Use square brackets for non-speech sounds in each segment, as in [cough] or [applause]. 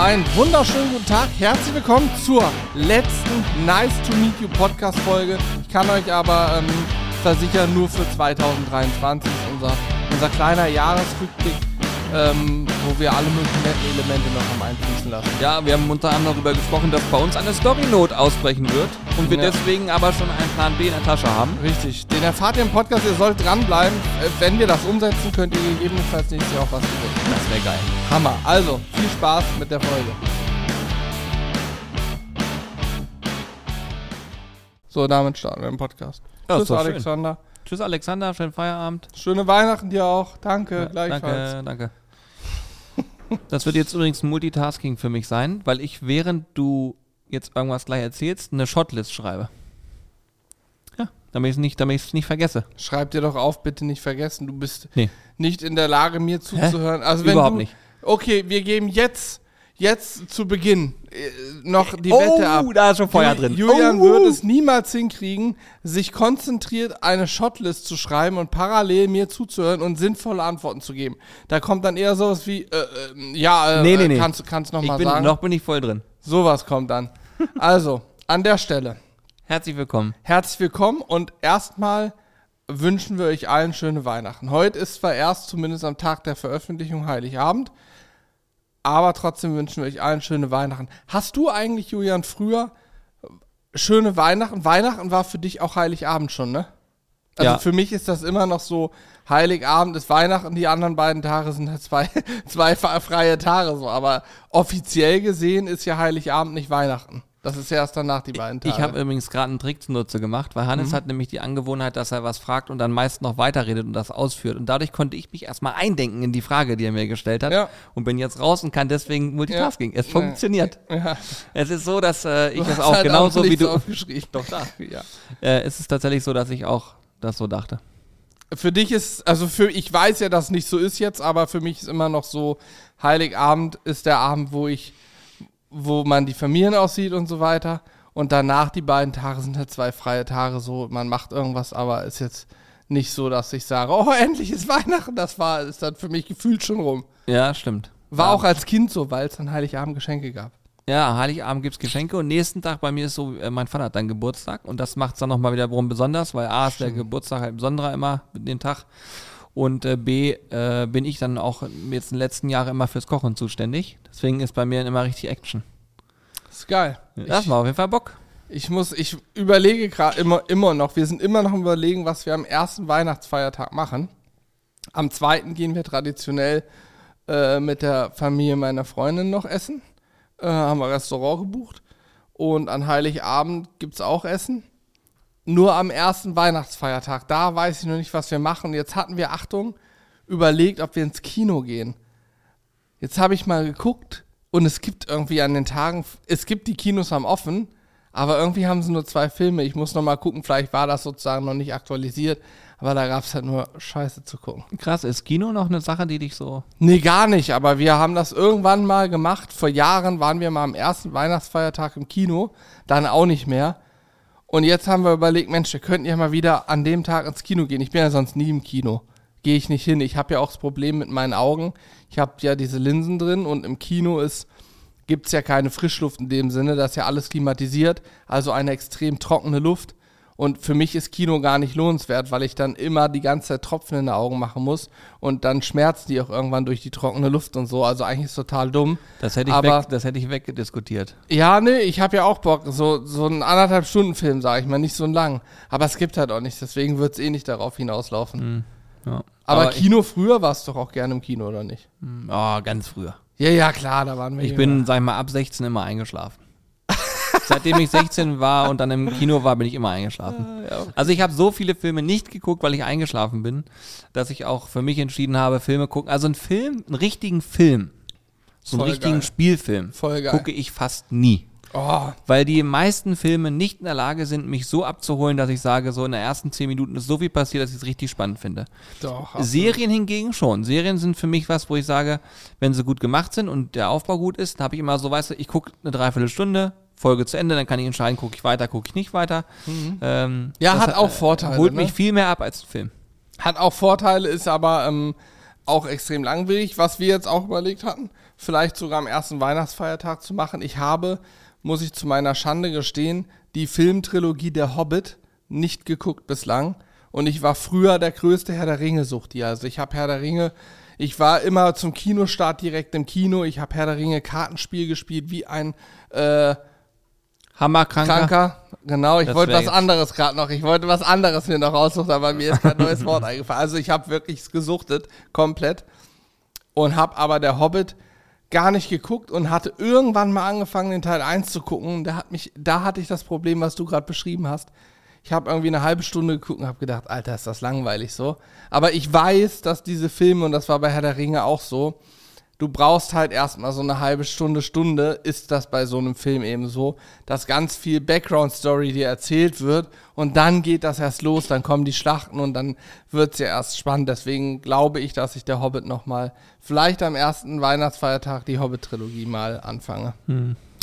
Einen wunderschönen guten Tag. Herzlich willkommen zur letzten Nice to Meet You Podcast Folge. Ich kann euch aber ähm, versichern, nur für 2023 ist unser, unser kleiner Jahresrückblick, ähm, wo wir alle möglichen netten Elemente noch haben einfließen lassen. Ja, wir haben unter anderem darüber gesprochen, dass bei uns eine Story-Note ausbrechen wird und wir Ja. deswegen aber schon einen Plan B in der Tasche haben. Richtig. Den erfahrt ihr im Podcast. Ihr sollt dranbleiben. Äh, wenn wir das umsetzen, könnt ihr gegebenenfalls nächstes Jahr auch was gewinnen. Das wäre geil. Hammer. Also, viel Spaß mit der Folge. So, damit starten wir den Podcast. Ja, Tschüss, doch schön. Alexander. Tschüss Alexander, schönen Feierabend. Schöne Weihnachten dir auch. Danke, Ja, gleichfalls. Danke, danke. Das wird jetzt übrigens Multitasking für mich sein, weil ich, während du jetzt irgendwas gleich erzählst, eine Shotlist schreibe. Ja, damit ich es nicht, damit ich's nicht vergesse. Schreib dir doch auf, bitte nicht vergessen. Du bist Nee. nicht in der Lage, mir zuzuhören. Also wenn Überhaupt du, nicht. Okay, wir geben jetzt, jetzt zu Beginn äh, noch die Oh, Wette ab. da ist schon Feuer drin. Julian Oh. wird es niemals hinkriegen, sich konzentriert eine Shotlist zu schreiben und parallel mir zuzuhören und sinnvolle Antworten zu geben. Da kommt dann eher sowas wie, äh, äh, ja, äh, Nee, nee, nee. kannst du kannst noch Ich mal bin, sagen. noch bin ich voll drin. Sowas kommt dann. Also, an der Stelle, Herzlich willkommen. herzlich willkommen und erstmal wünschen wir euch allen schöne Weihnachten. Heute ist zwar erst, zumindest am Tag der Veröffentlichung, Heiligabend, aber trotzdem wünschen wir euch allen schöne Weihnachten. Hast du eigentlich, Julian, früher schöne Weihnachten? Weihnachten war für dich auch Heiligabend schon, ne? Also Ja. für mich ist das immer noch so, Heiligabend ist Weihnachten, die anderen beiden Tage sind halt zwei, [laughs] zwei freie Tage so. Aber offiziell gesehen ist ja Heiligabend nicht Weihnachten. Das ist ja erst danach die beiden Tage. Ich habe übrigens gerade einen Trick zunutze gemacht, weil Mhm. Hannes hat nämlich die Angewohnheit, dass er was fragt und dann meist noch weiterredet und das ausführt. Und dadurch konnte ich mich erstmal eindenken in die Frage, die er mir gestellt hat. Ja. Und bin jetzt raus und kann deswegen Multitasking. Es Ja. funktioniert. ja, Es ist so, dass äh, ich es hast auch halt genauso wie nichts du. aufgeschrieben. Doch da. Ja. Äh, es ist tatsächlich so, dass ich auch das so dachte. Für dich ist, also für, ich weiß ja, dass nicht so ist jetzt, aber für mich ist immer noch so, Heiligabend ist der Abend, wo ich, wo man die Familien aussieht und so weiter. Und danach die beiden Tage sind halt zwei freie Tage so, man macht irgendwas, aber ist jetzt nicht so, dass ich sage, oh, [laughs] endlich ist Weihnachten. Das war, ist dann für mich gefühlt schon rum. Ja, stimmt. War ja. auch als Kind so, weil es dann Heiligabend Geschenke gab. Ja, Heiligabend gibt's Geschenke und nächsten Tag bei mir ist so, äh, mein Vater hat dann Geburtstag und das macht's dann nochmal wiederum besonders, weil A ist der Geburtstag halt besonderer immer mit dem Tag und äh, B äh, bin ich dann auch jetzt in den letzten Jahren immer fürs Kochen zuständig. Deswegen ist bei mir immer richtig Action. ist geil. Das macht auf jeden Fall Bock. Ich muss, ich überlege gerade immer, immer noch, wir sind immer noch am überlegen, was wir am ersten Weihnachtsfeiertag machen. Am zweiten gehen wir traditionell äh, mit der Familie meiner Freundin noch essen. Äh, haben wir Restaurant gebucht. Und an Heiligabend gibt es auch Essen. Nur am ersten Weihnachtsfeiertag, da weiß ich noch nicht, was wir machen. Jetzt hatten wir, Achtung, überlegt, ob wir ins Kino gehen. Jetzt habe ich mal geguckt und es gibt irgendwie an den Tagen, es gibt die Kinos haben offen, aber irgendwie haben sie nur zwei Filme. Ich muss noch mal gucken, vielleicht war das sozusagen noch nicht aktualisiert, aber da gab es halt nur Scheiße zu gucken. Krass, ist Kino noch eine Sache, die dich so. Nee, gar nicht, aber wir haben das irgendwann mal gemacht. Vor Jahren waren wir mal am ersten Weihnachtsfeiertag im Kino, dann auch nicht mehr. Und jetzt haben wir überlegt, Mensch, wir könnten ja mal wieder an dem Tag ins Kino gehen. Ich bin ja sonst nie im Kino. Gehe ich nicht hin. Ich habe ja auch das Problem mit meinen Augen. Ich habe ja diese Linsen drin und im Kino ist gibt es ja keine Frischluft in dem Sinne, das ist ja alles klimatisiert, also eine extrem trockene Luft. Und für mich ist Kino gar nicht lohnenswert, weil ich dann immer die ganze Zeit Tropfen in den Augen machen muss und dann schmerzen die auch irgendwann durch die trockene Luft und so. Also eigentlich ist es total dumm. Das hätte ich, Aber- weg, das hätte ich weggediskutiert. Ja, nee, ich habe ja auch Bock. So, so einen anderthalb Stunden Film, sage ich mal, nicht so lang. Aber es gibt halt auch nichts, deswegen wird es eh nicht darauf hinauslaufen. Ja. Aber, ich- Kino früher warst du doch auch gerne im Kino, oder nicht? Oh, ganz früher. Ja, ja, klar, da waren wir. Ich bin, sag ich mal, ab 16 immer eingeschlafen. Seitdem ich 16 war und dann im Kino war, bin ich immer eingeschlafen. Also ich habe so viele Filme nicht geguckt, weil ich eingeschlafen bin, dass ich auch für mich entschieden habe, Filme gucken. Also einen Film, einen richtigen Film, so einen Voll richtigen geil. Spielfilm, gucke ich fast nie. Oh, Weil die meisten Filme nicht in der Lage sind, mich so abzuholen, dass ich sage, so in den ersten 10 Minuten ist so viel passiert, dass ich es richtig spannend finde. doch. Serien hingegen schon. Serien sind für mich was, wo ich sage, wenn sie gut gemacht sind und der Aufbau gut ist, dann habe ich immer so, weißt du, ich gucke eine Dreiviertelstunde, Folge zu Ende, dann kann ich entscheiden, gucke ich weiter, gucke ich nicht weiter. Ähm, Mhm. Ja, das hat auch Vorteile, Holt ne? mich viel mehr ab als ein Film. Hat auch Vorteile, ist aber ähm, auch extrem langwierig, was wir jetzt auch überlegt hatten, vielleicht sogar am ersten Weihnachtsfeiertag zu machen. Ich habe, muss ich zu meiner Schande gestehen, die Filmtrilogie Der Hobbit nicht geguckt bislang. Und ich war früher der größte Herr der Ringe-Suchti. Also ich habe Herr der Ringe, ich war immer zum Kinostart direkt im Kino. Ich habe Herr der Ringe Kartenspiel gespielt, wie ein äh, Hammerkranker. Kranker. Genau, ich Das wollte was anderes gerade noch. Ich wollte was anderes mir noch raussuchen, aber mir ist kein neues Wort eingefallen. Also ich habe wirklich gesuchtet, komplett. Und habe aber der Hobbit gar nicht geguckt und hatte irgendwann mal angefangen, den Teil 1 zu gucken. Da, hat mich, da hatte ich das Problem, was du gerade beschrieben hast. Ich habe irgendwie eine halbe Stunde geguckt und habe gedacht, Alter, ist das langweilig so. Aber ich weiß, dass diese Filme, und das war bei Herr der Ringe auch so, du brauchst halt erstmal so eine halbe Stunde, Stunde, ist das bei so einem Film eben so, dass ganz viel Background-Story dir erzählt wird und dann geht das erst los, dann kommen die Schlachten und dann wird's ja erst spannend. Deswegen glaube ich, dass ich der Hobbit nochmal, vielleicht am ersten Weihnachtsfeiertag die Hobbit-Trilogie mal anfange.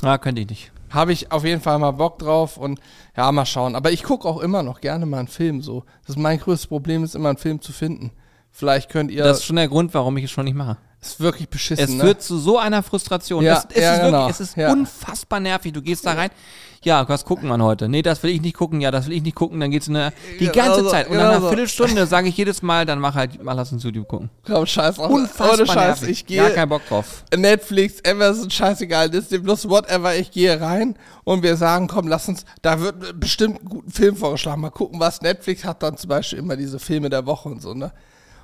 Ah, könnte ich nicht. Habe ich auf jeden Fall mal Bock drauf und ja, mal schauen. Aber ich gucke auch immer noch gerne mal einen Film so. Das ist mein größtes Problem, ist immer einen Film zu finden. Vielleicht könnt ihr, Das ist schon der Grund, warum ich es schon nicht mache. Ist wirklich beschissen, Es ne? führt zu so einer Frustration. Ja, es, es ja, ist genau. wirklich, es ist Ja. unfassbar nervig. Du gehst da rein. Ja, was gucken wir heute? Nee, das will ich nicht gucken. Ja, das will ich nicht gucken. Dann geht's in eine, die Genau ganze so, Zeit. Und genau nach einer so. Viertelstunde sage ich jedes Mal, dann mach halt, mal lass uns YouTube gucken. Komm, scheiß drauf. Unfassbar Ohne Scheiß, nervig. ich gehe Gar keinen Bock drauf. Netflix, Amazon, scheißegal, Disney Plus, whatever, ich gehe rein und wir sagen, komm, lass uns, da wird bestimmt einen guten Film vorgeschlagen. Mal gucken, was Netflix hat dann zum Beispiel immer diese Filme der Woche und so, ne?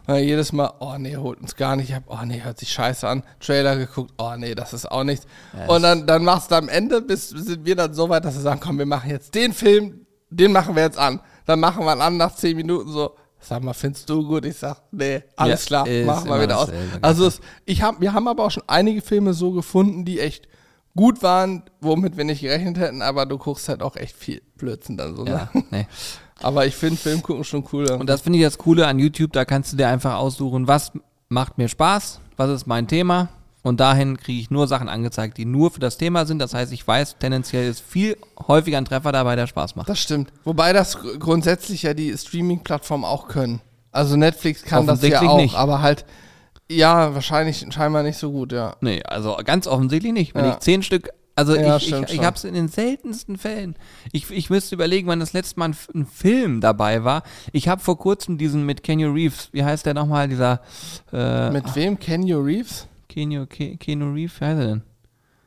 Und dann jedes Mal, oh nee, holt uns gar nicht ab, oh nee, hört sich scheiße an. Trailer geguckt, oh nee, das ist auch nichts. und dann, dann machst du am Ende, bis sind wir dann so weit, dass wir sagen, komm, wir machen jetzt den Film, den machen wir jetzt an. Dann machen wir ihn an nach zehn Minuten so, sag mal, findest du gut? Ich sag, nee, alles Ja, klar, machen wir wieder aus. Also es, ich hab, wir haben aber auch schon einige Filme so gefunden, die echt gut waren, womit wir nicht gerechnet hätten, aber du guckst halt auch echt viel Blödsinn dann so. Ja, Ne? nee. Aber ich finde Film gucken schon cooler. Und das finde ich das Coole an YouTube, da kannst du dir einfach aussuchen, was macht mir Spaß, was ist mein Thema. Und dahin kriege ich nur Sachen angezeigt, die nur für das Thema sind. Das heißt, ich weiß, tendenziell ist viel häufiger ein Treffer dabei, der Spaß macht. das stimmt. Wobei das gr- grundsätzlich ja die Streaming-Plattformen auch können. Also Netflix kann das ja auch, nicht. aber halt, ja, wahrscheinlich scheinbar nicht so gut, ja. Nee, also ganz offensichtlich nicht. Wenn Ja. ich zehn Stück, also Ja, ich, stimmt ich, ich habe es in den seltensten Fällen. Ich, ich müsste überlegen, wann das letzte Mal ein, ein Film dabei war. Ich habe vor kurzem diesen mit Kenny Reeves, wie heißt der nochmal, dieser äh, Mit wem? Kenny Reeves? Kenny, Ke, Keanu Reeves, wie heißt er denn?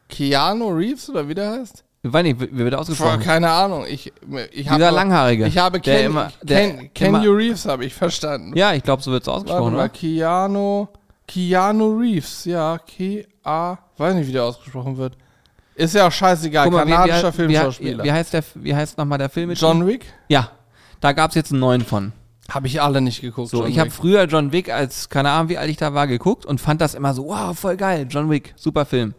Keanu Reeves oder wie der heißt? Ich weiß nicht, wie wird er Boah, ausgesprochen? keine Ahnung. Ich, ich Dieser Langhaarige. Ich habe Ken, immer, Ken, Kenny immer, Reeves habe ich verstanden. Ja, ich glaube, so wird es Warte ausgesprochen, mal, oder? Keanu, Keanu Reeves, ja, K-A, weiß nicht, wie der ausgesprochen wird. Ist ja auch scheißegal, mal, kanadischer wie, wie, Filmschauspieler. wie, wie heißt der, wie heißt nochmal der Film mit John? Wick? Ja, da gab es jetzt einen neuen von. Habe ich alle nicht geguckt. So, John ich habe früher John Wick als, keine Ahnung, wie alt ich da war, geguckt und fand das immer so, wow, voll geil, John Wick, super Film.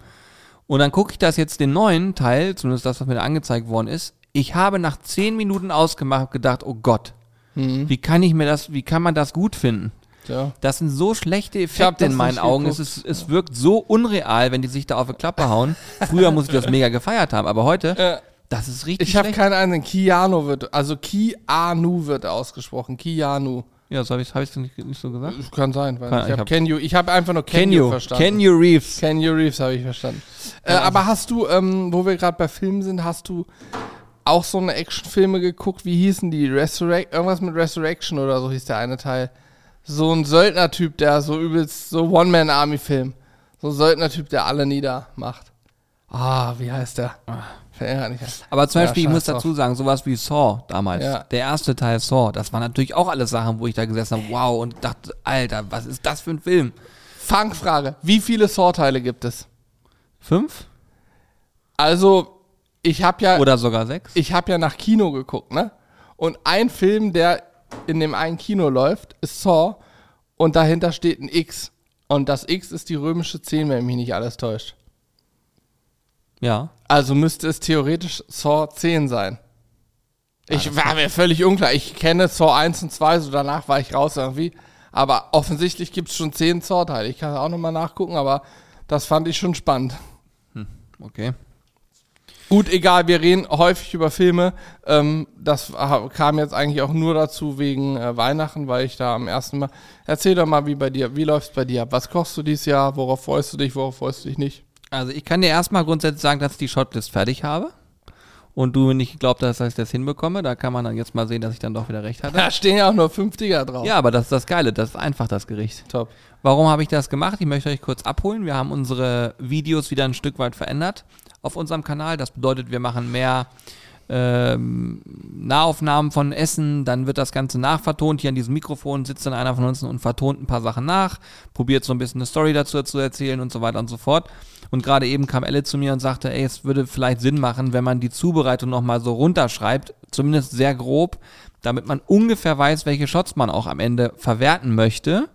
Und dann gucke ich das jetzt den neuen Teil, zumindest das, was mir da angezeigt worden ist. Ich habe nach zehn Minuten ausgemacht und gedacht, oh Gott, Mhm. wie kann ich mir das, wie kann man das gut finden? Ja. Das sind so schlechte Effekte in meinen Augen. Es, ist, es wirkt so unreal, wenn die sich da auf die Klappe hauen. Früher muss ich das mega gefeiert haben, aber heute, Äh, das ist richtig ich habe keinen einzigen. Keanu wird, also Keanu wird ausgesprochen. Keanu. Ja, so habe ich es hab nicht, nicht so gesagt. Kann sein, weil Kann- ich ich habe hab- Kenyu, ich habe einfach nur Kenyu verstanden. Kenyu Reeves. Kenyu Reeves habe ich verstanden. Äh, aber hast du, ähm, wo wir gerade bei Filmen sind, hast du auch so eine Actionfilme geguckt? Wie hießen die? Resurrect, irgendwas mit Resurrection oder so hieß der eine Teil. So ein Söldnertyp, der so übelst, so One-Man-Army-Film. So ein Söldnertyp, der alle niedermacht. Ah, wie heißt der? Ein. Aber zum Ja, Beispiel, ich muss dazu sagen, sowas wie Saw damals, Ja. der erste Teil Saw, das waren natürlich auch alles Sachen, wo ich da gesessen habe, wow, und dachte, Alter, was ist das für ein Film? Fangfrage. Wie viele Saw-Teile gibt es? Fünf? Also, ich habe ja, Oder sogar sechs? ich habe ja nach Kino geguckt, ne? Und ein Film, der in dem einen Kino läuft, ist Saw und dahinter steht ein X. Und das X ist die römische 10, wenn mich nicht alles täuscht. Ja. Also müsste es theoretisch Saw 10 sein. Ich war mir völlig unklar. Ich kenne Saw 1 und 2, so danach war ich raus irgendwie. Aber offensichtlich gibt es schon 10 Saw-Teile. Ich kann auch nochmal nachgucken, aber das fand ich schon spannend. Okay. Gut, egal, wir reden häufig über Filme. Ähm, das kam jetzt eigentlich auch nur dazu wegen äh, Weihnachten, weil ich da am ersten Mal. Erzähl doch mal, wie bei dir, wie läuft's bei dir? ab? Was kochst du dieses Jahr? Worauf freust du dich? Worauf freust du dich nicht? Also ich kann dir erstmal grundsätzlich sagen, dass ich die Shotlist fertig habe. Und du nicht geglaubt hast, dass ich das hinbekomme. Da kann man dann jetzt mal sehen, dass ich dann doch wieder recht hatte. [laughs] Da stehen ja auch nur 50er drauf. Ja, aber das ist das Geile. Das ist einfach das Gericht. Top. Warum habe ich das gemacht? Ich möchte euch kurz abholen. Wir haben unsere Videos wieder ein Stück weit verändert auf unserem Kanal. Das bedeutet, wir machen mehr ähm, Nahaufnahmen von Essen, dann wird das Ganze nachvertont. Hier an diesem Mikrofon sitzt dann einer von uns und vertont ein paar Sachen nach, probiert so ein bisschen eine Story dazu zu erzählen und so weiter und so fort. Und gerade eben kam Elle zu mir und sagte, ey, es würde vielleicht Sinn machen, wenn man die Zubereitung nochmal so runterschreibt, zumindest sehr grob, damit man ungefähr weiß, welche Shots man auch am Ende verwerten möchte.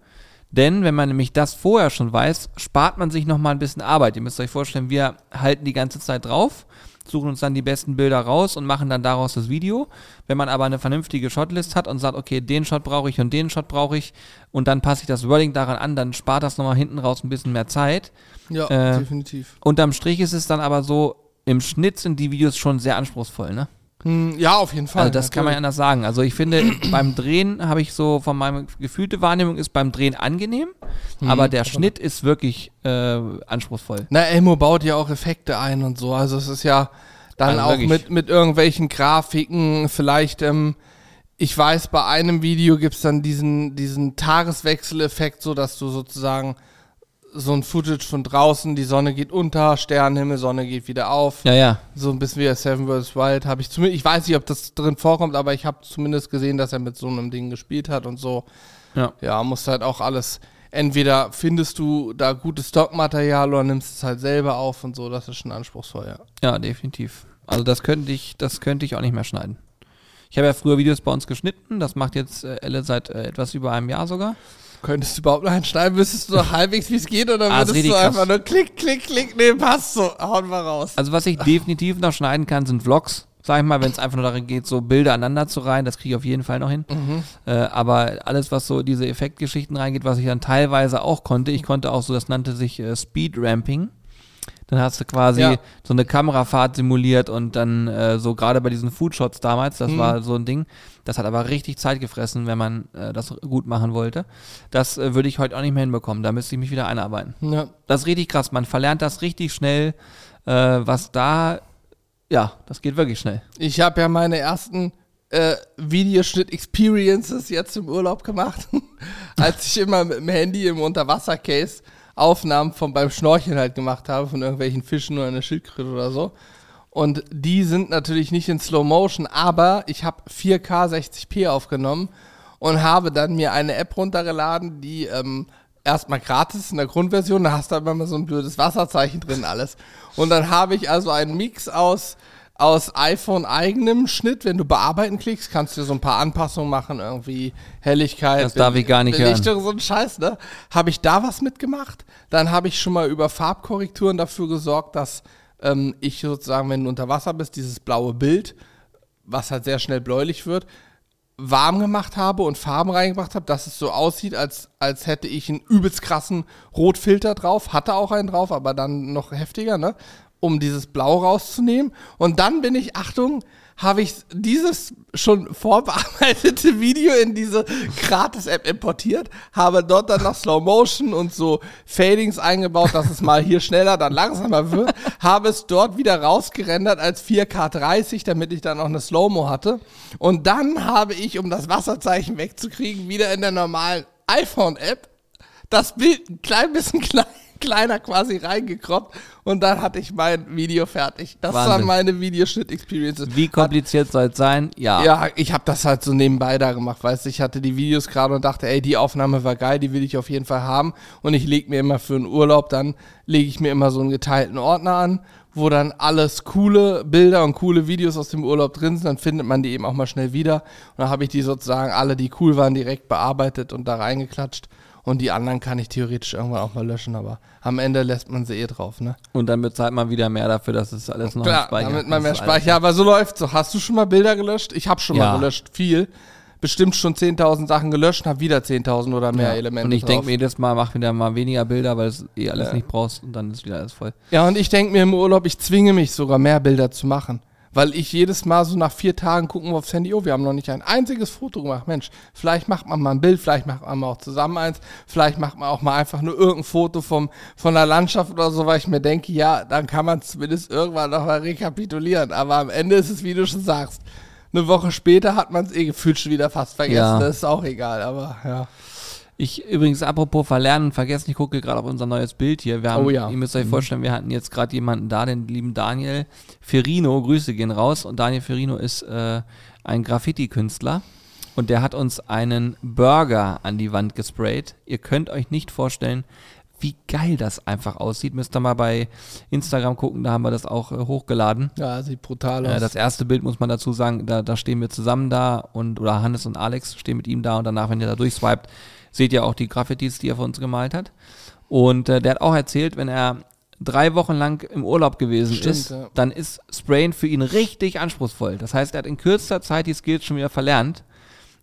Denn wenn man nämlich das vorher schon weiß, spart man sich nochmal ein bisschen Arbeit. Ihr müsst euch vorstellen, wir halten die ganze Zeit drauf, suchen uns dann die besten Bilder raus und machen dann daraus das Video. Wenn man aber eine vernünftige Shotlist hat und sagt, okay, den Shot brauche ich und den Shot brauche ich und dann passe ich das Wording daran an, dann spart das nochmal hinten raus ein bisschen mehr Zeit. Ja, Äh, definitiv. Unterm Strich ist es dann aber so, im Schnitt sind die Videos schon sehr anspruchsvoll, ne? Hm, ja, auf jeden Fall. Also das kann man ja natürlich. anders sagen. Also ich finde, [clears throat] beim Drehen habe ich so von meiner gefühlte Wahrnehmung ist beim Drehen angenehm, Mhm. aber der Schnitt ist wirklich äh, anspruchsvoll. Na, Elmo baut ja auch Effekte ein und so. Also es ist ja dann Also auch wirklich. mit, mit irgendwelchen Grafiken, vielleicht, ähm, ich weiß, bei einem Video gibt's dann diesen, diesen Tageswechseleffekt, so dass du sozusagen so ein Footage von draußen, die Sonne geht unter, Sternenhimmel, Sonne geht wieder auf. Ja, ja. So ein bisschen wie der Seven vs. Wild habe ich zumindest, ich weiß nicht, ob das drin vorkommt, aber ich habe zumindest gesehen, dass er mit so einem Ding gespielt hat und so. Ja. Ja, musst halt auch alles, entweder findest du da gutes Stockmaterial oder nimmst es halt selber auf und so, das ist schon anspruchsvoll, ja. Ja, definitiv. Also das könnte ich, das könnte ich auch nicht mehr schneiden. Ich habe ja früher Videos bei uns geschnitten, das macht jetzt äh, Elle seit äh, etwas über einem Jahr sogar. Könntest du überhaupt noch einschneiden, wüsstest du noch halbwegs, wie es geht, oder Ah, würdest du einfach krass. nur klick, klick, klick, nee, passt so, hauen wir raus. Also was ich definitiv noch schneiden kann, sind Vlogs. Sag ich mal, wenn es einfach nur darum geht, so Bilder aneinander zu reihen, das kriege ich auf jeden Fall noch hin. Äh, aber alles, was so diese Effektgeschichten reingeht, was ich dann teilweise auch konnte, ich konnte auch so, das nannte sich äh, Speed Ramping. Dann hast du quasi Ja. so eine Kamerafahrt simuliert und dann äh, so gerade bei diesen Foodshots damals, das Mhm. war so ein Ding. Das hat aber richtig Zeit gefressen, wenn man äh, das gut machen wollte. Das äh, würde ich heute auch nicht mehr hinbekommen. Da müsste ich mich wieder einarbeiten. Ja. Das ist richtig krass. Man verlernt das richtig schnell, äh, was da, ja, das geht wirklich schnell. Ich habe ja meine ersten äh, Videoschnitt-Experiences jetzt im Urlaub gemacht, [laughs] als ich immer mit dem Handy im Unterwasser-Case Aufnahmen von beim Schnorcheln halt gemacht habe, von irgendwelchen Fischen oder einer Schildkröte oder so. Und die sind natürlich nicht in Slow Motion, aber ich habe 4K 60p aufgenommen und habe dann mir eine App runtergeladen, die ähm, erstmal gratis in der Grundversion, da hast du aber immer so ein blödes Wasserzeichen drin alles. Und dann habe ich also einen Mix aus aus iPhone eigenem Schnitt, wenn du bearbeiten klickst, kannst du so ein paar Anpassungen machen, irgendwie Helligkeit, Das darf ich gar nicht hören. Belichtung, so ein Scheiß, ne? Habe ich da was mitgemacht? Dann habe ich schon mal über Farbkorrekturen dafür gesorgt, dass ähm, ich sozusagen, wenn du unter Wasser bist, dieses blaue Bild, was halt sehr schnell bläulich wird, warm gemacht habe und Farben reingebracht habe, dass es so aussieht, als, als hätte ich einen übelst krassen Rotfilter drauf. Hatte auch einen drauf, aber dann noch heftiger, ne? Um dieses Blau rauszunehmen. Und dann bin ich, Achtung, habe ich dieses schon vorbearbeitete [laughs] Video in diese Gratis-App importiert, habe dort dann noch Slow Motion und so Fadings eingebaut, dass es mal hier schneller, dann langsamer wird, [laughs] habe es dort wieder rausgerendert als 4K30, damit ich dann auch eine Slow-Mo hatte. Und dann habe ich, um das Wasserzeichen wegzukriegen, wieder in der normalen iPhone-App das Bild ein klein bisschen [laughs] klein, kleiner quasi reingekroppt und dann hatte ich mein Video fertig. Das Wahnsinn. waren meine Videoschnitt-Experiences. Wie kompliziert soll es sein? Ja. Ja, ich habe das halt so nebenbei da gemacht, weißt du, ich hatte die Videos gerade und dachte, ey, die Aufnahme war geil, die will ich auf jeden Fall haben und ich lege mir immer für einen Urlaub, dann lege ich mir immer so einen geteilten Ordner an, wo dann alles coole Bilder und coole Videos aus dem Urlaub drin sind, dann findet man die eben auch mal schnell wieder und dann habe ich die sozusagen alle, die cool waren, direkt bearbeitet und da reingeklatscht und die anderen kann ich theoretisch irgendwann auch mal löschen, aber am Ende lässt man sie eh drauf, ne? Und dann bezahlt man wieder mehr dafür, dass es alles noch Klar, speichert. damit man mehr Speicher. Aber so läuft's so. Hast du schon mal Bilder gelöscht? Ich habe schon Ja. mal gelöscht, viel. bestimmt schon 10.000 Sachen gelöscht und habe wieder 10.000 oder mehr Ja. Elemente. Und ich denke mir jedes Mal, mach wieder mal weniger Bilder, weil es eh alles Ja. nicht brauchst und dann ist wieder alles voll. Ja, und ich denke mir im Urlaub, ich zwinge mich sogar mehr Bilder zu machen. Weil ich jedes Mal so nach vier Tagen gucken aufs Handy, oh, wir haben noch nicht ein einziges Foto gemacht. Mensch, vielleicht macht man mal ein Bild, vielleicht macht man mal auch zusammen eins, vielleicht macht man auch mal einfach nur irgendein Foto vom, von der Landschaft oder so, weil ich mir denke, ja, dann kann man zumindest irgendwann nochmal rekapitulieren. Aber am Ende ist es, wie du schon sagst, eine Woche später hat man es eh gefühlt schon wieder fast vergessen. Ja. Das ist auch egal, aber ja. Ich übrigens, apropos verlernen und vergessen, ich gucke gerade auf unser neues Bild hier. Wir haben, Oh ja. Ihr müsst euch vorstellen, wir hatten jetzt gerade jemanden da, den lieben Daniel Ferrino. Grüße gehen raus. Und Daniel Ferrino ist äh, ein Graffiti-Künstler. Und der hat uns einen Burger an die Wand gesprayt. Ihr könnt euch nicht vorstellen, wie geil das einfach aussieht. Müsst ihr mal bei Instagram gucken, da haben wir das auch äh, hochgeladen. Ja, sieht brutal aus. Äh, das erste Bild muss man dazu sagen, da, da stehen wir zusammen da und oder Hannes und Alex stehen mit ihm da und danach, wenn ihr da durchswiped, seht ihr auch die Graffitis, die er für uns gemalt hat. Und äh, der hat auch erzählt, wenn er drei Wochen lang im Urlaub gewesen Stimmt, ist, ja. dann ist Sprayen für ihn richtig anspruchsvoll. Das heißt, er hat in kürzester Zeit die Skills schon wieder verlernt.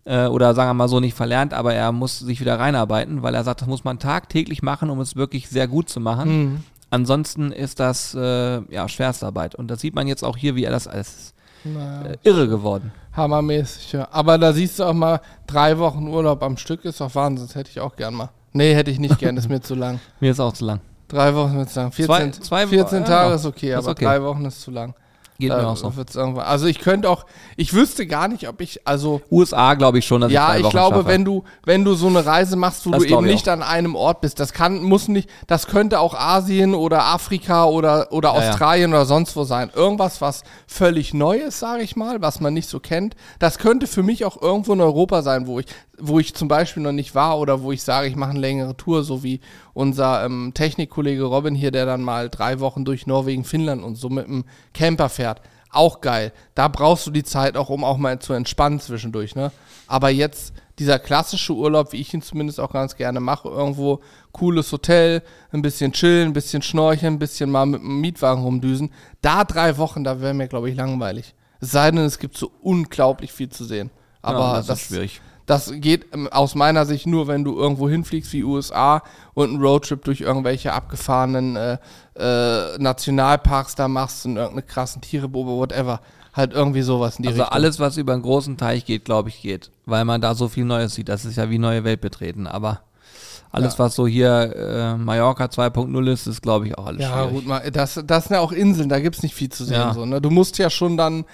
Äh, oder sagen wir mal so nicht verlernt, aber er muss sich wieder reinarbeiten, weil er sagt, das muss man tagtäglich machen, um es wirklich sehr gut zu machen. Mhm. Ansonsten ist das äh, ja Schwerstarbeit. Und das sieht man jetzt auch hier, wie er das als Naja. äh, irre geworden. Hammermäßig, ja. Aber da siehst du auch mal, drei Wochen Urlaub am Stück ist doch Wahnsinn. Das hätte ich auch gern mal. Nee, hätte ich nicht gern, ist mir zu lang. [laughs] Mir ist auch zu lang. Drei Wochen ist zu lang. 14, Zwei- zwei Wo- 14 ja, Tage ja. ist okay, aber okay. drei Wochen ist zu lang. Geht mir auch so. Also ich könnte auch, ich wüsste gar nicht, ob ich, also USA glaube ich schon, dass ja, ich drei ich glaube, schaffe. wenn du, wenn du so eine Reise machst, wo Das du eben ich nicht an einem Ort bist, das kann, muss nicht, das könnte auch Asien oder Afrika oder, oder Ja, ja. Australien oder sonst wo sein. Irgendwas, was völlig neu ist, sage ich mal, was man nicht so kennt. Das könnte für mich auch irgendwo in Europa sein, wo ich, wo ich zum Beispiel noch nicht war oder wo ich sage, ich mache eine längere Tour, so wie unser ähm, Technikkollege Robin hier, der dann mal drei Wochen durch Norwegen, Finnland und so mit einem Camper fährt. Auch geil. Da brauchst du die Zeit auch, um auch mal zu entspannen zwischendurch, ne? Aber jetzt dieser klassische Urlaub, wie ich ihn zumindest auch ganz gerne mache, irgendwo cooles Hotel, ein bisschen chillen, ein bisschen schnorcheln, ein bisschen mal mit dem Mietwagen rumdüsen. Da drei Wochen, da wäre mir, glaube ich, langweilig. Es sei denn, es gibt so unglaublich viel zu sehen. Aber ja, das, das, ist schwierig. Das geht ähm, aus meiner Sicht nur, wenn du irgendwo hinfliegst wie USA und einen Roadtrip durch irgendwelche abgefahrenen äh, äh, Nationalparks da machst und irgendeine krassen Tiere beobachtest, whatever. Halt irgendwie sowas in die Also Richtung. alles, was über einen großen Teich geht, glaube ich, geht. Weil man da so viel Neues sieht. Das ist ja wie neue Welt betreten. Aber alles, Ja. was so hier äh, Mallorca 2.0 ist, ist, glaube ich, auch alles Ja, schwierig. gut, das, das sind ja auch Inseln, da gibt's nicht viel zu sehen. Ja. So, ne? Du musst ja schon dann,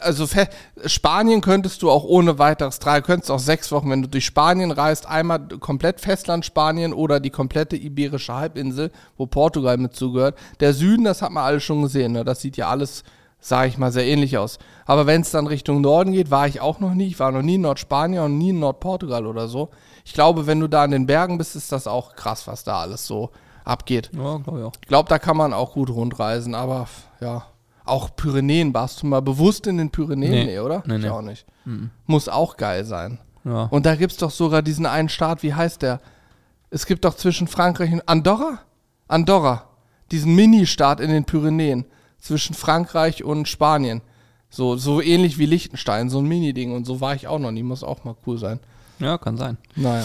also fe- Spanien könntest du auch ohne weiteres drei, könntest auch sechs Wochen, wenn du durch Spanien reist, einmal komplett Festland Spanien oder die komplette iberische Halbinsel, wo Portugal mit zugehört. Der Süden, das hat man alles schon gesehen, ne? das sieht ja alles, sage ich mal, sehr ähnlich aus. Aber wenn es dann Richtung Norden geht, war ich auch noch nie, ich war noch nie in Nordspanien und nie in Nordportugal oder so. Ich glaube, wenn du da in den Bergen bist, ist das auch krass, was da alles so abgeht. Ja, glaube ich auch. Ich glaube, da kann man auch gut rundreisen, aber ja. Auch Pyrenäen, warst du mal bewusst in den Pyrenäen? Nee. Nee, oder? Nee, ich nee. auch nicht. Muss auch geil sein. Ja. Und da gibt es doch sogar diesen einen Staat, wie heißt der? Es gibt doch zwischen Frankreich und Andorra? Andorra. Diesen Mini-Staat in den Pyrenäen. Zwischen Frankreich und Spanien. So, so ähnlich wie Liechtenstein, so ein Mini-Ding. Und so war ich auch noch nie. Muss auch mal cool sein. ja, kann sein. Naja.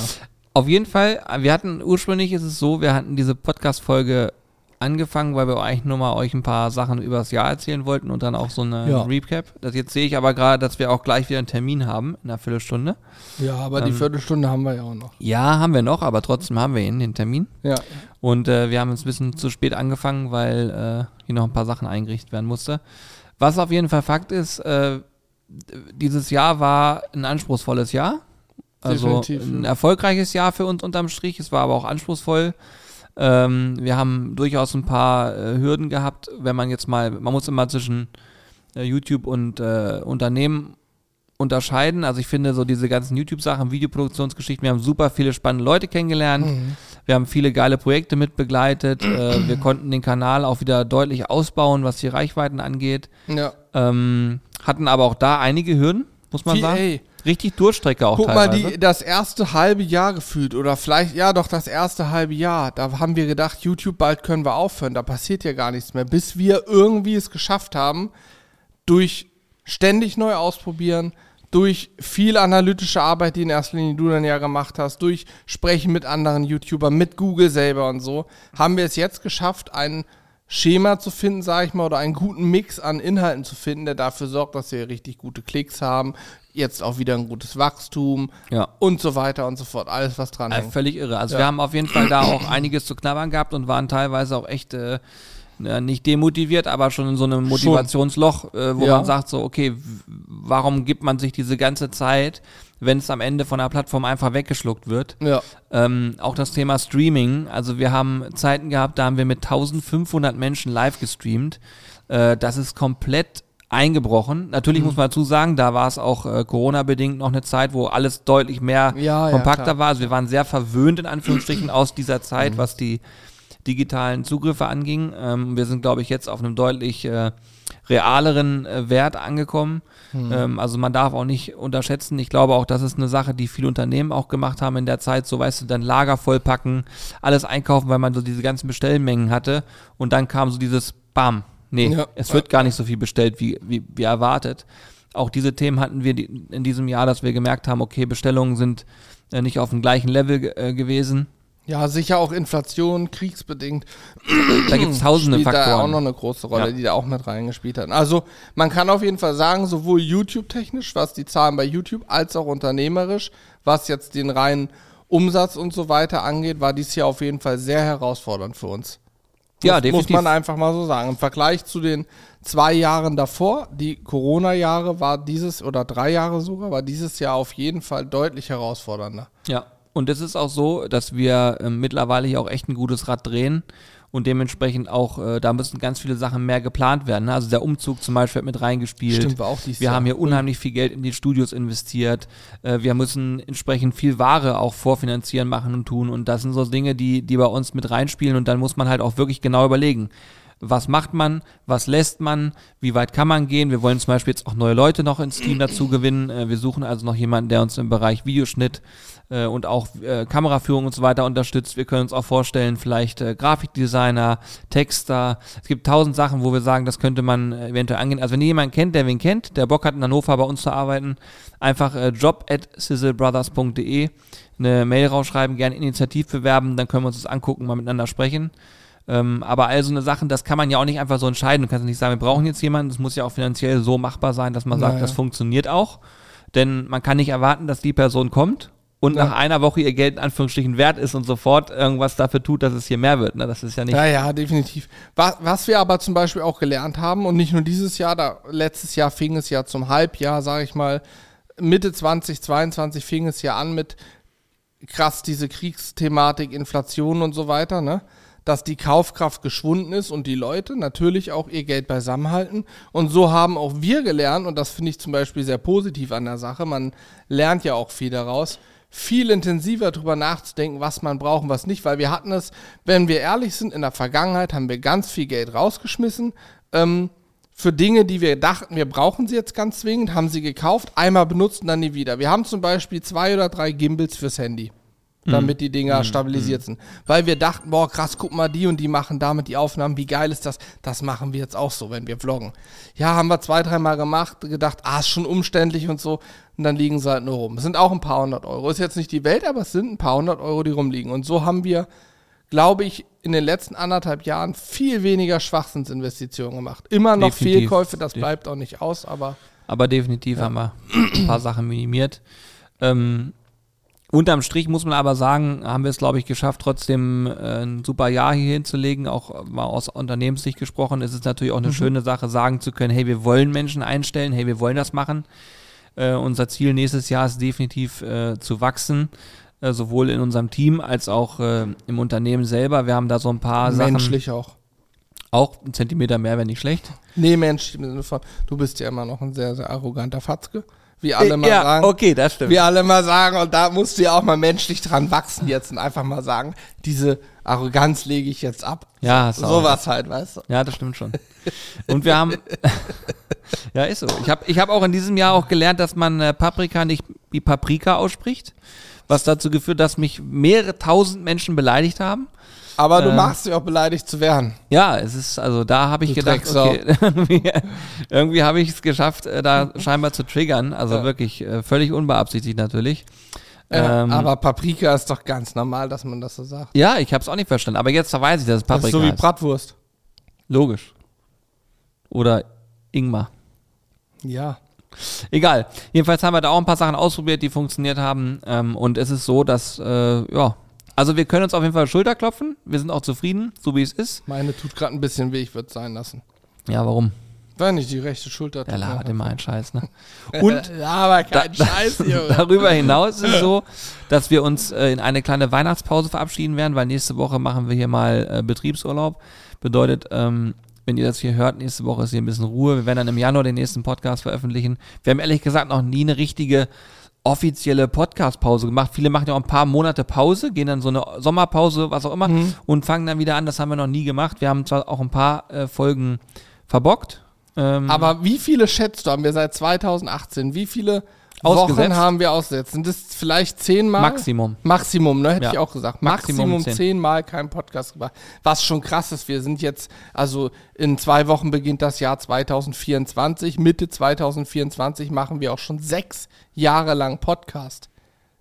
Auf jeden Fall, wir hatten, ursprünglich ist es so, wir hatten diese Podcast-Folge angefangen, weil wir eigentlich nur mal euch ein paar Sachen über das Jahr erzählen wollten und dann auch so eine Ja. Recap. Das jetzt sehe ich aber gerade, dass wir auch gleich wieder einen Termin haben in einer Viertelstunde. Ja, aber die Ähm. Viertelstunde haben wir ja auch noch. Ja, haben wir noch, aber trotzdem haben wir ihn, den Termin. Ja. Und äh, wir haben jetzt ein bisschen zu spät angefangen, weil äh, hier noch ein paar Sachen eingerichtet werden musste. Was auf jeden Fall Fakt ist, äh, dieses Jahr war ein anspruchsvolles Jahr. Also Definitiv. ein erfolgreiches Jahr für uns unterm Strich. Es war aber auch anspruchsvoll. Ähm, wir haben durchaus ein paar äh, Hürden gehabt, wenn man jetzt mal, man muss immer zwischen äh, YouTube und äh, Unternehmen unterscheiden. Also ich finde so diese ganzen YouTube-Sachen, Videoproduktionsgeschichten, wir haben super viele spannende Leute kennengelernt. Mhm. Wir haben viele geile Projekte mitbegleitet. [clears throat] äh, wir konnten den Kanal auch wieder deutlich ausbauen, was die Reichweiten angeht. Ja. Ähm, hatten aber auch da einige Hürden, muss man Wie, sagen. ey, Richtig Durchstrecke auch Guck mal, teilweise. die, das erste halbe Jahr gefühlt oder vielleicht, ja doch, das erste halbe Jahr, da haben wir gedacht, YouTube, bald können wir aufhören, da passiert ja gar nichts mehr, bis wir irgendwie es geschafft haben, durch ständig neu ausprobieren, durch viel analytische Arbeit, die in erster Linie du dann ja gemacht hast, durch Sprechen mit anderen YouTubern, mit Google selber und so, haben wir es jetzt geschafft, ein Schema zu finden, sage ich mal, oder einen guten Mix an Inhalten zu finden, der dafür sorgt, dass wir richtig gute Klicks haben, jetzt auch wieder ein gutes Wachstum Ja. und so weiter und so fort. Alles, was dran Äh, hängt. völlig irre. Also Ja. wir haben auf jeden Fall da auch einiges zu knabbern gehabt und waren teilweise auch echt äh, na, nicht demotiviert, aber schon in so einem Motivationsloch, äh, wo Ja. man sagt so, okay, warum gibt man sich diese ganze Zeit, wenn es am Ende von der Plattform einfach weggeschluckt wird? Ja. Ähm, auch das Thema Streaming. Also wir haben Zeiten gehabt, da haben wir mit 1500 Menschen live gestreamt. Äh, das ist komplett eingebrochen. Natürlich muss man dazu sagen, da war es auch äh, Corona-bedingt noch eine Zeit, wo alles deutlich mehr Ja, ja, kompakter klar. war. Also wir waren sehr verwöhnt in Anführungsstrichen [clears throat] aus dieser Zeit, was die digitalen Zugriffe anging. Ähm, wir sind, glaube ich, jetzt auf einem deutlich äh, realeren äh, Wert angekommen. Ähm, also man darf auch nicht unterschätzen. Ich glaube auch, das ist eine Sache, die viele Unternehmen auch gemacht haben in der Zeit. So weißt du, dann Lager vollpacken, alles einkaufen, weil man so diese ganzen Bestellmengen hatte. Und dann kam so dieses Bam. Nee, Ja. es wird gar nicht so viel bestellt, wie, wie, wie erwartet. Auch diese Themen hatten wir in diesem Jahr, dass wir gemerkt haben, okay, Bestellungen sind äh, nicht auf dem gleichen Level äh, gewesen. Ja, sicher auch Inflation, kriegsbedingt. Da gibt es tausende spielt da auch Faktoren. noch eine große Rolle, Ja. die da auch mit reingespielt hat. Also man kann auf jeden Fall sagen, sowohl YouTube-technisch, was die Zahlen bei YouTube, als auch unternehmerisch, was jetzt den reinen Umsatz und so weiter angeht, war dies Jahr auf jeden Fall sehr herausfordernd für uns. Ja, muss, definitiv. Muss man einfach mal so sagen. Im Vergleich zu den zwei Jahren davor, die Corona-Jahre war dieses, oder drei Jahre sogar, war dieses Jahr auf jeden Fall deutlich herausfordernder. Ja, und es ist auch so, dass wir ähm, mittlerweile hier auch echt ein gutes Rad drehen und dementsprechend auch, äh, da müssen ganz viele Sachen mehr geplant werden. Ne? Also der Umzug zum Beispiel hat mit reingespielt. Stimmt, war auch dieses wir Jahr. haben hier unheimlich viel Geld in die Studios investiert. Äh, wir müssen entsprechend viel Ware auch vorfinanzieren, machen und tun. Und das sind so Dinge, die, die bei uns mit reinspielen. Und dann muss man halt auch wirklich genau überlegen. Was macht man? Was lässt man? Wie weit kann man gehen? Wir wollen zum Beispiel jetzt auch neue Leute noch ins Team dazu gewinnen. Äh, wir suchen also noch jemanden, der uns im Bereich Videoschnitt äh, und auch äh, Kameraführung und so weiter unterstützt. Wir können uns auch vorstellen, vielleicht äh, Grafikdesigner, Texter. Es gibt tausend Sachen, wo wir sagen, das könnte man äh, eventuell angehen. Also wenn ihr jemanden kennt, der wen kennt, der Bock hat in Hannover bei uns zu arbeiten, einfach äh, job at sizzlebrothers.de eine Mail rausschreiben, gerne Initiativ bewerben, dann können wir uns das angucken, mal miteinander sprechen. Ähm, aber all so eine Sachen, das kann man ja auch nicht einfach so entscheiden. Du kannst nicht sagen, wir brauchen jetzt jemanden, das muss ja auch finanziell so machbar sein, dass man sagt, Naja. das funktioniert auch. Denn man kann nicht erwarten, dass die Person kommt und Ja. nach einer Woche ihr Geld in Anführungsstrichen wert ist und sofort irgendwas dafür tut, dass es hier mehr wird. Ne? Das ist ja nicht. Ja, ja, definitiv. Was, was wir aber zum Beispiel auch gelernt haben, und nicht nur dieses Jahr, da letztes Jahr fing es ja zum Halbjahr, sage ich mal, Mitte 2022 fing es ja an mit krass diese Kriegsthematik, Inflation und so weiter, ne? Dass die Kaufkraft geschwunden ist und die Leute natürlich auch ihr Geld beisammenhalten. Und so haben auch wir gelernt, und das finde ich zum Beispiel sehr positiv an der Sache, man lernt ja auch viel daraus, viel intensiver drüber nachzudenken, was man braucht und was nicht, weil wir hatten es, wenn wir ehrlich sind, in der Vergangenheit haben wir ganz viel Geld rausgeschmissen, ähm, für Dinge, die wir dachten, wir brauchen sie jetzt ganz zwingend, haben sie gekauft, einmal benutzt und dann nie wieder. Wir haben zum Beispiel zwei oder drei Gimbals fürs Handy, damit die Dinger stabilisiert sind. Weil wir dachten, boah, krass, guck mal, die und die machen damit die Aufnahmen, wie geil ist das? Das machen wir jetzt auch so, wenn wir vloggen. Ja, haben wir zwei, dreimal gemacht, gedacht, ah, ist schon umständlich und so. Und dann liegen sie halt nur rum. Es sind auch ein paar hundert Euro. Ist jetzt nicht die Welt, aber es sind ein paar hundert Euro, die rumliegen. Und so haben wir glaube ich, in den letzten anderthalb Jahren viel weniger Schwachsinnsinvestitionen gemacht. Immer noch Definitiv. Fehlkäufe, das bleibt auch nicht aus, aber Aber definitiv haben wir ein paar Sachen minimiert. Ähm, unterm Strich muss man aber sagen, haben wir es, glaube ich, geschafft, trotzdem äh, ein super Jahr hier hinzulegen. Auch mal aus Unternehmenssicht gesprochen, ist es natürlich auch eine schöne Sache, sagen zu können, hey, wir wollen Menschen einstellen, hey, wir wollen das machen. Äh, unser Ziel nächstes Jahr ist definitiv äh, zu wachsen, äh, sowohl in unserem Team als auch äh, im Unternehmen selber. Wir haben da so ein paar Sachen. menschlich auch. Auch ein Zentimeter mehr wäre nicht schlecht. Nee, menschlich von, du bist ja immer noch ein sehr, sehr arroganter Fatzke. Wie alle mal sagen. okay, das stimmt. Wie alle mal sagen, und da musst du ja auch mal menschlich dran wachsen jetzt und einfach mal sagen, diese Arroganz lege ich jetzt ab. Ja, auch. Sowas halt, weißt du. Ja, das stimmt schon. Und wir haben, [laughs] ja, ist so. Ich habe ich hab auch in diesem Jahr auch gelernt, dass man äh, Paprika nicht wie Paprika ausspricht, was dazu geführt, dass mich mehrere tausend Menschen beleidigt haben. Aber du Äh, machst dich auch beleidigt zu werden. Ja, es ist, also da habe ich Du gedacht, okay, [laughs] irgendwie, irgendwie habe ich es geschafft, äh, da scheinbar zu triggern. Also Ja. wirklich äh, völlig unbeabsichtigt natürlich. Ja, Ähm, aber Paprika ist doch ganz normal, dass man das so sagt. ja, ich habe es auch nicht verstanden. Aber jetzt weiß ich, dass es Das Paprika ist so wie. Bratwurst. Logisch. Oder Ingmar. Ja. Egal. Jedenfalls haben wir da auch ein paar Sachen ausprobiert, die funktioniert haben. Ähm, und es ist so, dass, äh, ja, also wir können uns auf jeden Fall Schulter klopfen. Wir sind auch zufrieden, so wie es ist. Meine tut gerade ein bisschen weh, ich würde es sein lassen. Ja, warum? Weil nicht die rechte Schulter. Der mir labert immer einen Scheiß, ne? [laughs] Und [laughs] aber Da- kein Scheiß, Junge. [laughs] Darüber hinaus ist es so, dass wir uns äh, in eine kleine Weihnachtspause verabschieden werden, weil nächste Woche machen wir hier mal äh, Betriebsurlaub. Bedeutet, ähm, wenn ihr das hier hört, nächste Woche ist hier ein bisschen Ruhe. Wir werden dann im Januar den nächsten Podcast veröffentlichen. Wir haben ehrlich gesagt noch nie eine richtige offizielle Podcast-Pause gemacht. Viele machen ja auch ein paar Monate Pause, gehen dann so eine Sommerpause, was auch immer, und fangen dann wieder an. Das haben wir noch nie gemacht. Wir haben zwar auch ein paar äh, Folgen verbockt. Ähm, Aber wie viele schätzt du, haben wir seit 2018, wie viele Ausgesetzt? Wochen haben wir ausgesetzt? Sind das vielleicht zehnmal? Maximum. Maximum, ne? Hätte Ja. ich auch gesagt. Maximum Maximum, zehn. zehnmal kein Podcast gemacht. Was schon krass ist, wir sind jetzt, also in zwei Wochen beginnt das Jahr 2024. Mitte 2024 machen wir auch schon sechs Jahre lang Podcast.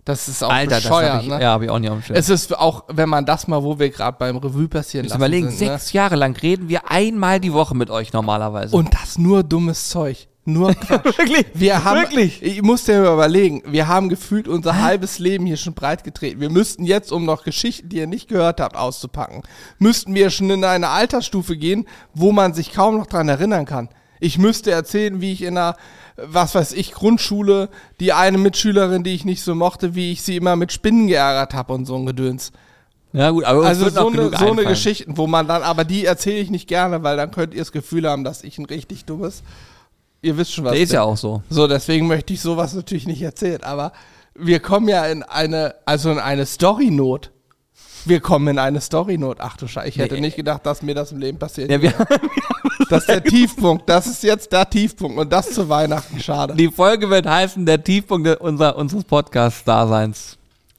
Das ist auch Alter, das bescheuert, habe ich, ne? ja, hab ich auch nicht auf dem Schirm. Es ist auch, wenn man das mal, wo wir gerade beim Revue passieren lassen überlegen, sind, ne? sechs Jahre lang reden wir einmal die Woche mit euch normalerweise. Und das nur dummes Zeug. Nur [laughs] Quatsch. wirklich? Wir haben, Wirklich? ich muss dir überlegen, wir haben gefühlt unser halbes Leben hier schon breit getreten. Wir müssten jetzt, um noch Geschichten, die ihr nicht gehört habt, auszupacken, müssten wir schon in eine Altersstufe gehen, wo man sich kaum noch dran erinnern kann. Ich müsste erzählen, wie ich in einer, was weiß ich, Grundschule, die eine Mitschülerin, die ich nicht so mochte, wie ich sie immer mit Spinnen geärgert habe und so ein Gedöns. Ja gut, aber Also so eine, genug so eine. Geschichten, wo man dann, aber die erzähle ich nicht gerne, weil dann könnt ihr das Gefühl haben, dass ich ein richtig dummes, ihr wisst schon was. Der ist ja auch so. So, deswegen möchte ich sowas natürlich nicht erzählen. Aber wir kommen ja in eine, also in eine Story-Not. Wir kommen in eine Story-Not. Ach du Scheiße, ich hätte Nee. nicht gedacht, dass mir das im Leben passiert. Ja, wir, [laughs] das ist der [laughs] Tiefpunkt. Das ist jetzt der Tiefpunkt. Und das zu Weihnachten. Schade. die Folge wird heißen, der Tiefpunkt unser, unseres Podcast-Daseins.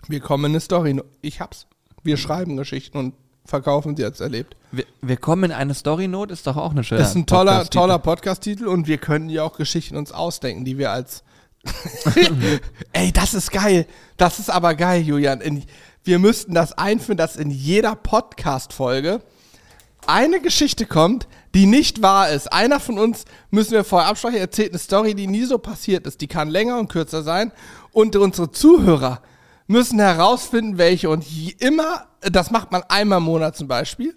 Wir kommen in eine Story-Not. Ich hab's. Wir schreiben Geschichten und verkaufen sie als erlebt. Wir, wir kommen in eine Story-Not, ist doch auch eine schöne Das ist ein toller, Podcast-Titel. toller Podcast-Titel und wir können ja auch Geschichten uns ausdenken, die wir als. [laughs] Ey, das ist geil. Das ist aber geil, Julian. In, wir müssten das einführen, dass in jeder Podcast-Folge eine Geschichte kommt, die nicht wahr ist. Einer von uns, müssen wir vorher absprechen, erzählt eine Story, die nie so passiert ist. Die kann länger und kürzer sein. Und unsere Zuhörer müssen herausfinden, welche. Und immer, das macht man einmal im Monat zum Beispiel.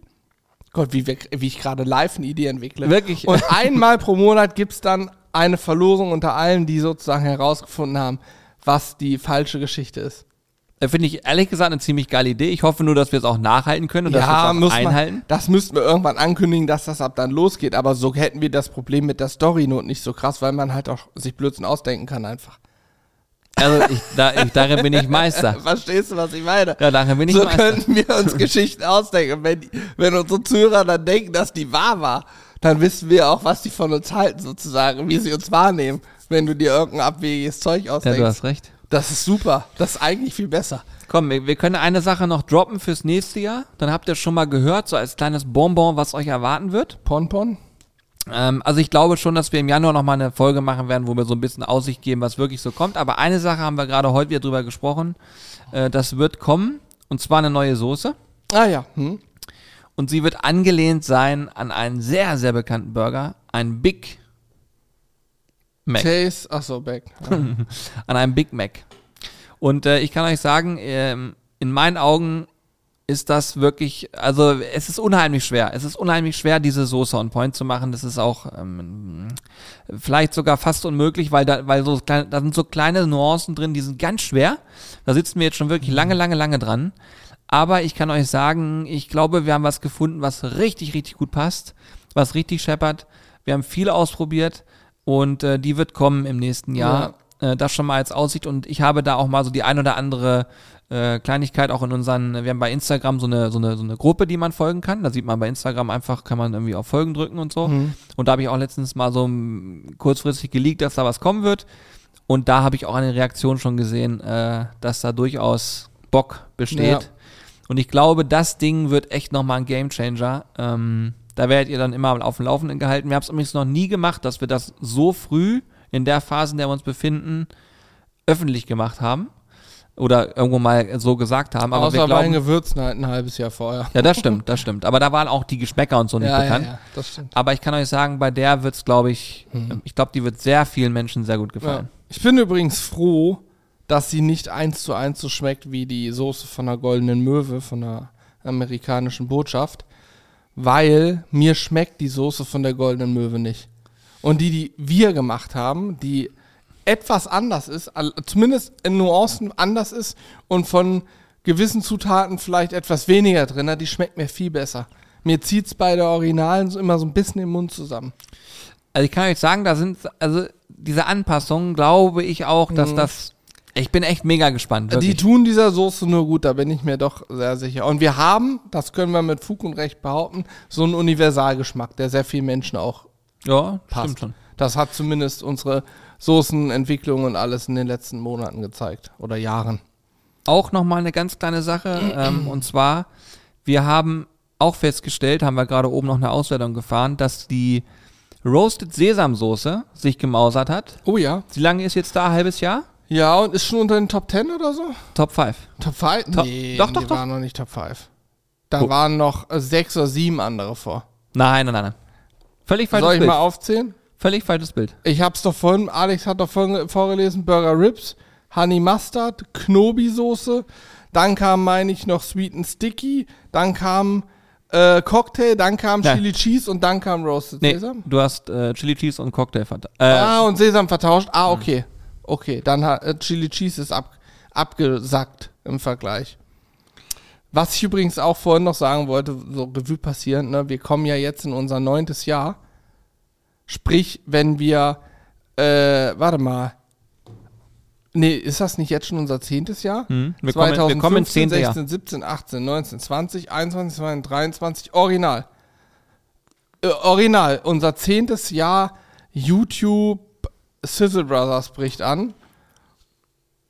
Gott, wie, wie ich gerade live eine Idee entwickle. Wirklich? Und einmal pro Monat gibt es dann eine Verlosung unter allen, die sozusagen herausgefunden haben, was die falsche Geschichte ist. Äh, Finde ich ehrlich gesagt eine ziemlich geile Idee. Ich hoffe nur, dass wir es auch nachhalten können und dass wir es auch einhalten. Man, das müssten wir irgendwann ankündigen, dass das ab dann losgeht. Aber so hätten wir das Problem mit der Story-Note nicht so krass, weil man halt auch sich Blödsinn ausdenken kann einfach. Also ich, da, ich, darin bin ich Meister. [laughs] Verstehst du, was ich meine? Ja, darin bin ich so Meister. könnten wir uns [laughs] Geschichten ausdenken. Wenn, wenn unsere Zuhörer dann denken, dass die wahr war, dann wissen wir auch, was die von uns halten, sozusagen, wie sie uns wahrnehmen, wenn du dir irgendein abwegiges Zeug Ja, ausdenkst. du hast recht. das ist super. Das ist eigentlich viel besser. Komm, wir, wir können eine Sache noch droppen fürs nächste Jahr. Dann habt ihr schon mal gehört, so als kleines Bonbon, was euch erwarten wird. Ponpon? Ähm, also ich glaube schon, dass wir im Januar nochmal eine Folge machen werden, wo wir so ein bisschen Aussicht geben, was wirklich so kommt. Aber eine Sache haben wir gerade heute wieder drüber gesprochen. Äh, das wird kommen. Und zwar eine neue Soße. Ah ja. Hm. Und sie wird angelehnt sein an einen sehr, sehr bekannten Burger. Ein Big Mac. Chase, achso, Back. Ja. [laughs] an einem Big Mac. Und äh, ich kann euch sagen, ähm, in meinen Augen ist das wirklich, also es ist unheimlich schwer. Es ist unheimlich schwer, diese Soße on Point zu machen. Das ist auch ähm, vielleicht sogar fast unmöglich, weil da, weil so kleine, da sind so kleine Nuancen drin, die sind ganz schwer. Da sitzen wir jetzt schon wirklich lange, lange, lange dran. Aber ich kann euch sagen, ich glaube, wir haben was gefunden, was richtig, richtig gut passt, was richtig scheppert. Wir haben viel ausprobiert und äh, die wird kommen im nächsten Jahr. Äh, das schon mal als Aussicht und ich habe da auch mal so die ein oder andere äh, Kleinigkeit auch in unseren, wir haben bei Instagram so eine, so eine, so eine Gruppe, die man folgen kann. Da sieht man bei Instagram einfach, kann man irgendwie auf Folgen drücken und so. Und da habe ich auch letztens mal so mm, kurzfristig geleakt, dass da was kommen wird. Und da habe ich auch eine Reaktion schon gesehen, äh, dass da durchaus Bock besteht. Und ich glaube, das Ding wird echt nochmal ein Gamechanger. Ähm, da werdet ihr dann immer auf dem Laufenden gehalten. Wir haben es übrigens noch nie gemacht, dass wir das so früh in der Phase, in der wir uns befinden, öffentlich gemacht haben. Oder irgendwo mal so gesagt haben. Aber Außer wir bei den glauben, Gewürzen halt ein halbes Jahr vorher. ja, das stimmt, das stimmt. Aber da waren auch die Geschmäcker und so nicht ja, ja, bekannt. ja, das stimmt. Aber ich kann euch sagen, bei der wird es, glaube ich, ich glaube, die wird sehr vielen Menschen sehr gut Ja. gefallen. Ich bin übrigens froh, dass sie nicht eins zu eins so schmeckt wie die Soße von der Goldenen Möwe, von der amerikanischen Botschaft, weil mir schmeckt die Soße von der Goldenen Möwe nicht. Und die, die wir gemacht haben, die etwas anders ist, zumindest in Nuancen anders ist und von gewissen Zutaten vielleicht etwas weniger drin hat, die schmeckt mir viel besser. Mir zieht es bei der Originalen so immer so ein bisschen im Mund zusammen. Also ich kann euch sagen, da sind, also diese Anpassungen, glaube ich auch, dass das, ich bin echt mega gespannt. Die Wirklich. tun dieser Soße nur gut, da bin ich mir doch sehr sicher. Und wir haben, das können wir mit Fug und Recht behaupten, so einen Universalgeschmack, der sehr vielen Menschen auch ja, passt. stimmt schon. Das hat zumindest unsere Soßenentwicklung und alles in den letzten Monaten gezeigt oder Jahren. Auch nochmal eine ganz kleine Sache, ähm, und zwar, wir haben auch festgestellt, haben wir gerade oben noch eine Auswertung gefahren, dass die Roasted Sesamsoße sich gemausert hat. Oh ja. Wie lange ist jetzt da? Ein halbes Jahr? Ja, und ist schon unter den Top 10 oder so? Top 5. Top 5? Top- Nee, doch, doch, die doch. waren noch nicht Top 5. Da Guck. waren noch äh, sechs oder sieben andere vor. Nein, nein, nein. Völlig falsches Soll ich Bild. mal aufzählen? Völlig falsches Bild. Ich hab's doch vorhin, Alex hat doch vorhin vorgelesen, Burger Ribs, Honey Mustard, Knobi-Soße, dann kam, meine ich, noch Sweet and Sticky, dann kam äh, Cocktail, dann kam Ja. Chili Cheese und dann kam Roasted Nee, Sesam. du hast äh, Chili Cheese und Cocktail verta- äh, ah, und Sesam vertauscht. Ah, okay. Okay, dann hat äh, Chili Cheese ist ab, abgesackt im Vergleich. Was ich übrigens auch vorhin noch sagen wollte, so Revue passieren, ne, wir kommen ja jetzt in unser neuntes Jahr. Sprich, wenn wir, äh, warte mal. Nee, ist das nicht jetzt schon unser zehntes Jahr? Hm, wir kommen- wir kommen ins zehnte Jahr. 16, 17, 18, 19, 20, 21, 22, 23, original. Äh, original, unser zehntes Jahr YouTube Sizzle Brothers bricht an.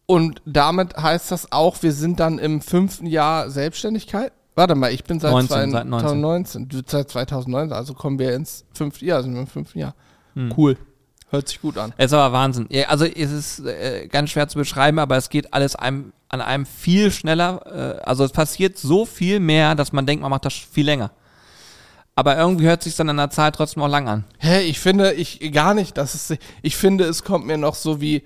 Und damit heißt das auch, wir sind dann im fünften Jahr Selbstständigkeit. Warte mal, ich bin seit 19, seit 19. 2019. Du seit 2019, also kommen wir ins fünfte Jahr, sind wir im fünften Jahr. Hm. Cool. Hört sich gut an. Es ist aber Wahnsinn. Ja, also es ist äh, ganz schwer zu beschreiben, aber es geht alles einem, an einem viel schneller. Äh, also es passiert so viel mehr, dass man denkt, man macht das viel länger. Aber irgendwie hört sich dann an der Zahl trotzdem auch lang an. Hä, ich finde, ich gar nicht, dass es, ich finde, es kommt mir noch so wie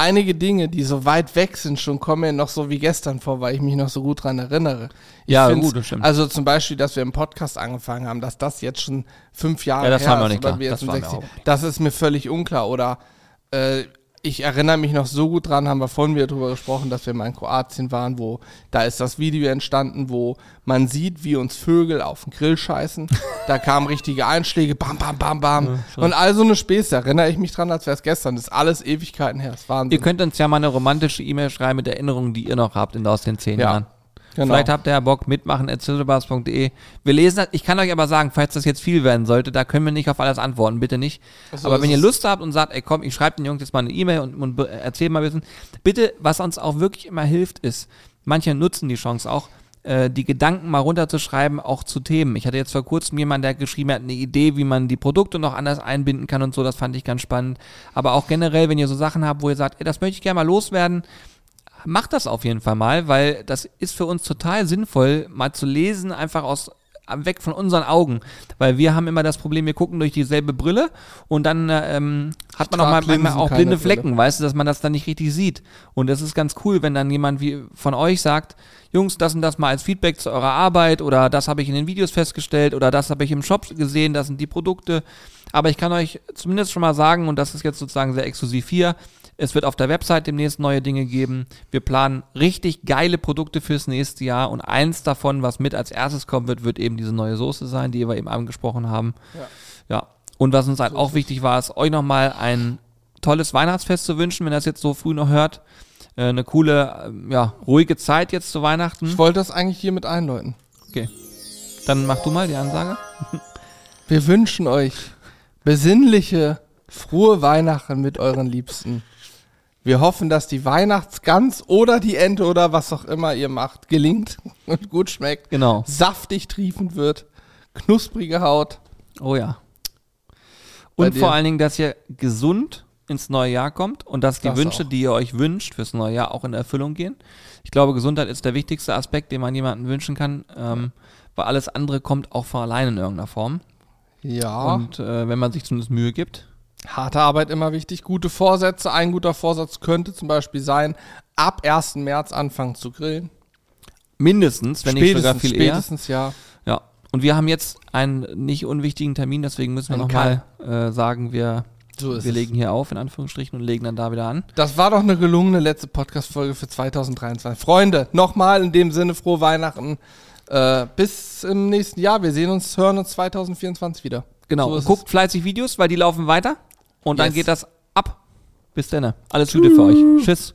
einige Dinge, die so weit weg sind, schon kommen mir noch so wie gestern vor, weil ich mich noch so gut dran erinnere. Ich Ja, gut, das stimmt. Also zum Beispiel, dass wir im Podcast angefangen haben, dass das jetzt schon fünf Jahre Ja, das her mir ist nicht oder klar. wir Das. Das ist mir völlig unklar. Oder äh, ich erinnere mich noch so gut dran, haben wir vorhin wieder drüber gesprochen, dass wir mal in Kroatien waren, wo da ist das Video entstanden, wo man sieht, wie uns Vögel auf den Grill scheißen. [laughs] Da kamen richtige Einschläge, bam, bam, bam, bam. und all so eine Späße, erinnere ich mich dran, als wäre es gestern. Das ist alles Ewigkeiten her. Das Wahnsinn. Ihr könnt uns ja mal eine romantische E-Mail schreiben mit Erinnerungen, die ihr noch habt in, aus den zehn Ja, Jahren. Genau. Vielleicht habt ihr ja Bock mitmachen at. Wir lesen das. Ich kann euch aber sagen, falls das jetzt viel werden sollte, da können wir nicht auf alles antworten, bitte nicht. So aber wenn ihr. Lust habt und sagt, ey komm, ich schreibe den Jungs jetzt mal eine E-Mail und, und erzähl mal ein bisschen. Bitte, was uns auch wirklich immer hilft, ist, manche nutzen die Chance auch, äh, die Gedanken mal runterzuschreiben, auch zu Themen. Ich hatte jetzt vor kurzem jemanden, der geschrieben hat, eine Idee, wie man die Produkte noch anders einbinden kann und so, das fand ich ganz spannend. Aber auch generell, wenn ihr so Sachen habt, wo ihr sagt, ey, das möchte ich gerne mal loswerden, macht das auf jeden Fall mal, weil das ist für uns total sinnvoll, mal zu lesen, einfach aus weg von unseren Augen, weil wir haben immer das Problem, wir gucken durch dieselbe Brille und dann äh, ähm, hat man auch mal manchmal auch blinde Brille. Flecken, weißt du, dass man das dann nicht richtig sieht. Und das ist ganz cool, wenn dann jemand wie von euch sagt, Jungs, das und das mal als Feedback zu eurer Arbeit oder das habe ich in den Videos festgestellt oder das habe ich im Shop gesehen, das sind die Produkte. Aber ich kann euch zumindest schon mal sagen, und das ist jetzt sozusagen sehr exklusiv hier, es wird auf der Website demnächst neue Dinge geben. Wir planen richtig geile Produkte fürs nächste Jahr und eins davon, was mit als erstes kommen wird, wird eben diese neue Soße sein, die wir eben angesprochen haben. Ja. Ja. Und was uns halt auch wichtig war, ist euch nochmal ein tolles Weihnachtsfest zu wünschen, wenn ihr das jetzt so früh noch hört. Äh, eine coole, ähm, ja, ruhige Zeit jetzt zu Weihnachten. Ich wollte das eigentlich hier mit einläuten. Okay. Dann mach du mal die Ansage. Wir wünschen euch besinnliche, frohe Weihnachten mit euren Liebsten. Wir hoffen, dass die Weihnachtsgans oder die Ente oder was auch immer ihr macht, gelingt [laughs] und gut schmeckt. Genau. Saftig triefend wird, knusprige Haut. Oh ja. Und vor allen Dingen, dass ihr gesund ins neue Jahr kommt und dass die Das Wünsche, auch. die ihr euch wünscht fürs neue Jahr, auch in Erfüllung gehen. Ich glaube, Gesundheit ist der wichtigste Aspekt, den man jemandem wünschen kann, ähm, weil alles andere kommt auch von allein in irgendeiner Form. Ja. Und äh, wenn man sich zumindest Mühe gibt. Harte Arbeit immer wichtig. Gute Vorsätze. Ein guter Vorsatz könnte zum Beispiel sein, ab 1. März anfangen zu grillen. Mindestens, wenn nicht sogar viel eher. spätestens, ja. Ja. Und wir haben jetzt einen nicht unwichtigen Termin, deswegen müssen wir nochmal äh, sagen, wir, So wir es. legen hier auf, in Anführungsstrichen, und legen dann da wieder an. Das war doch eine gelungene letzte Podcast-Folge für 2023. Freunde, nochmal in dem Sinne frohe Weihnachten. Äh, bis im nächsten Jahr. Wir sehen uns, hören uns 2024 wieder. Genau. So guckt fleißig Videos, weil die laufen weiter. Und dann Yes. geht das ab. Bis dann. Alles Gute für euch. Tschüss.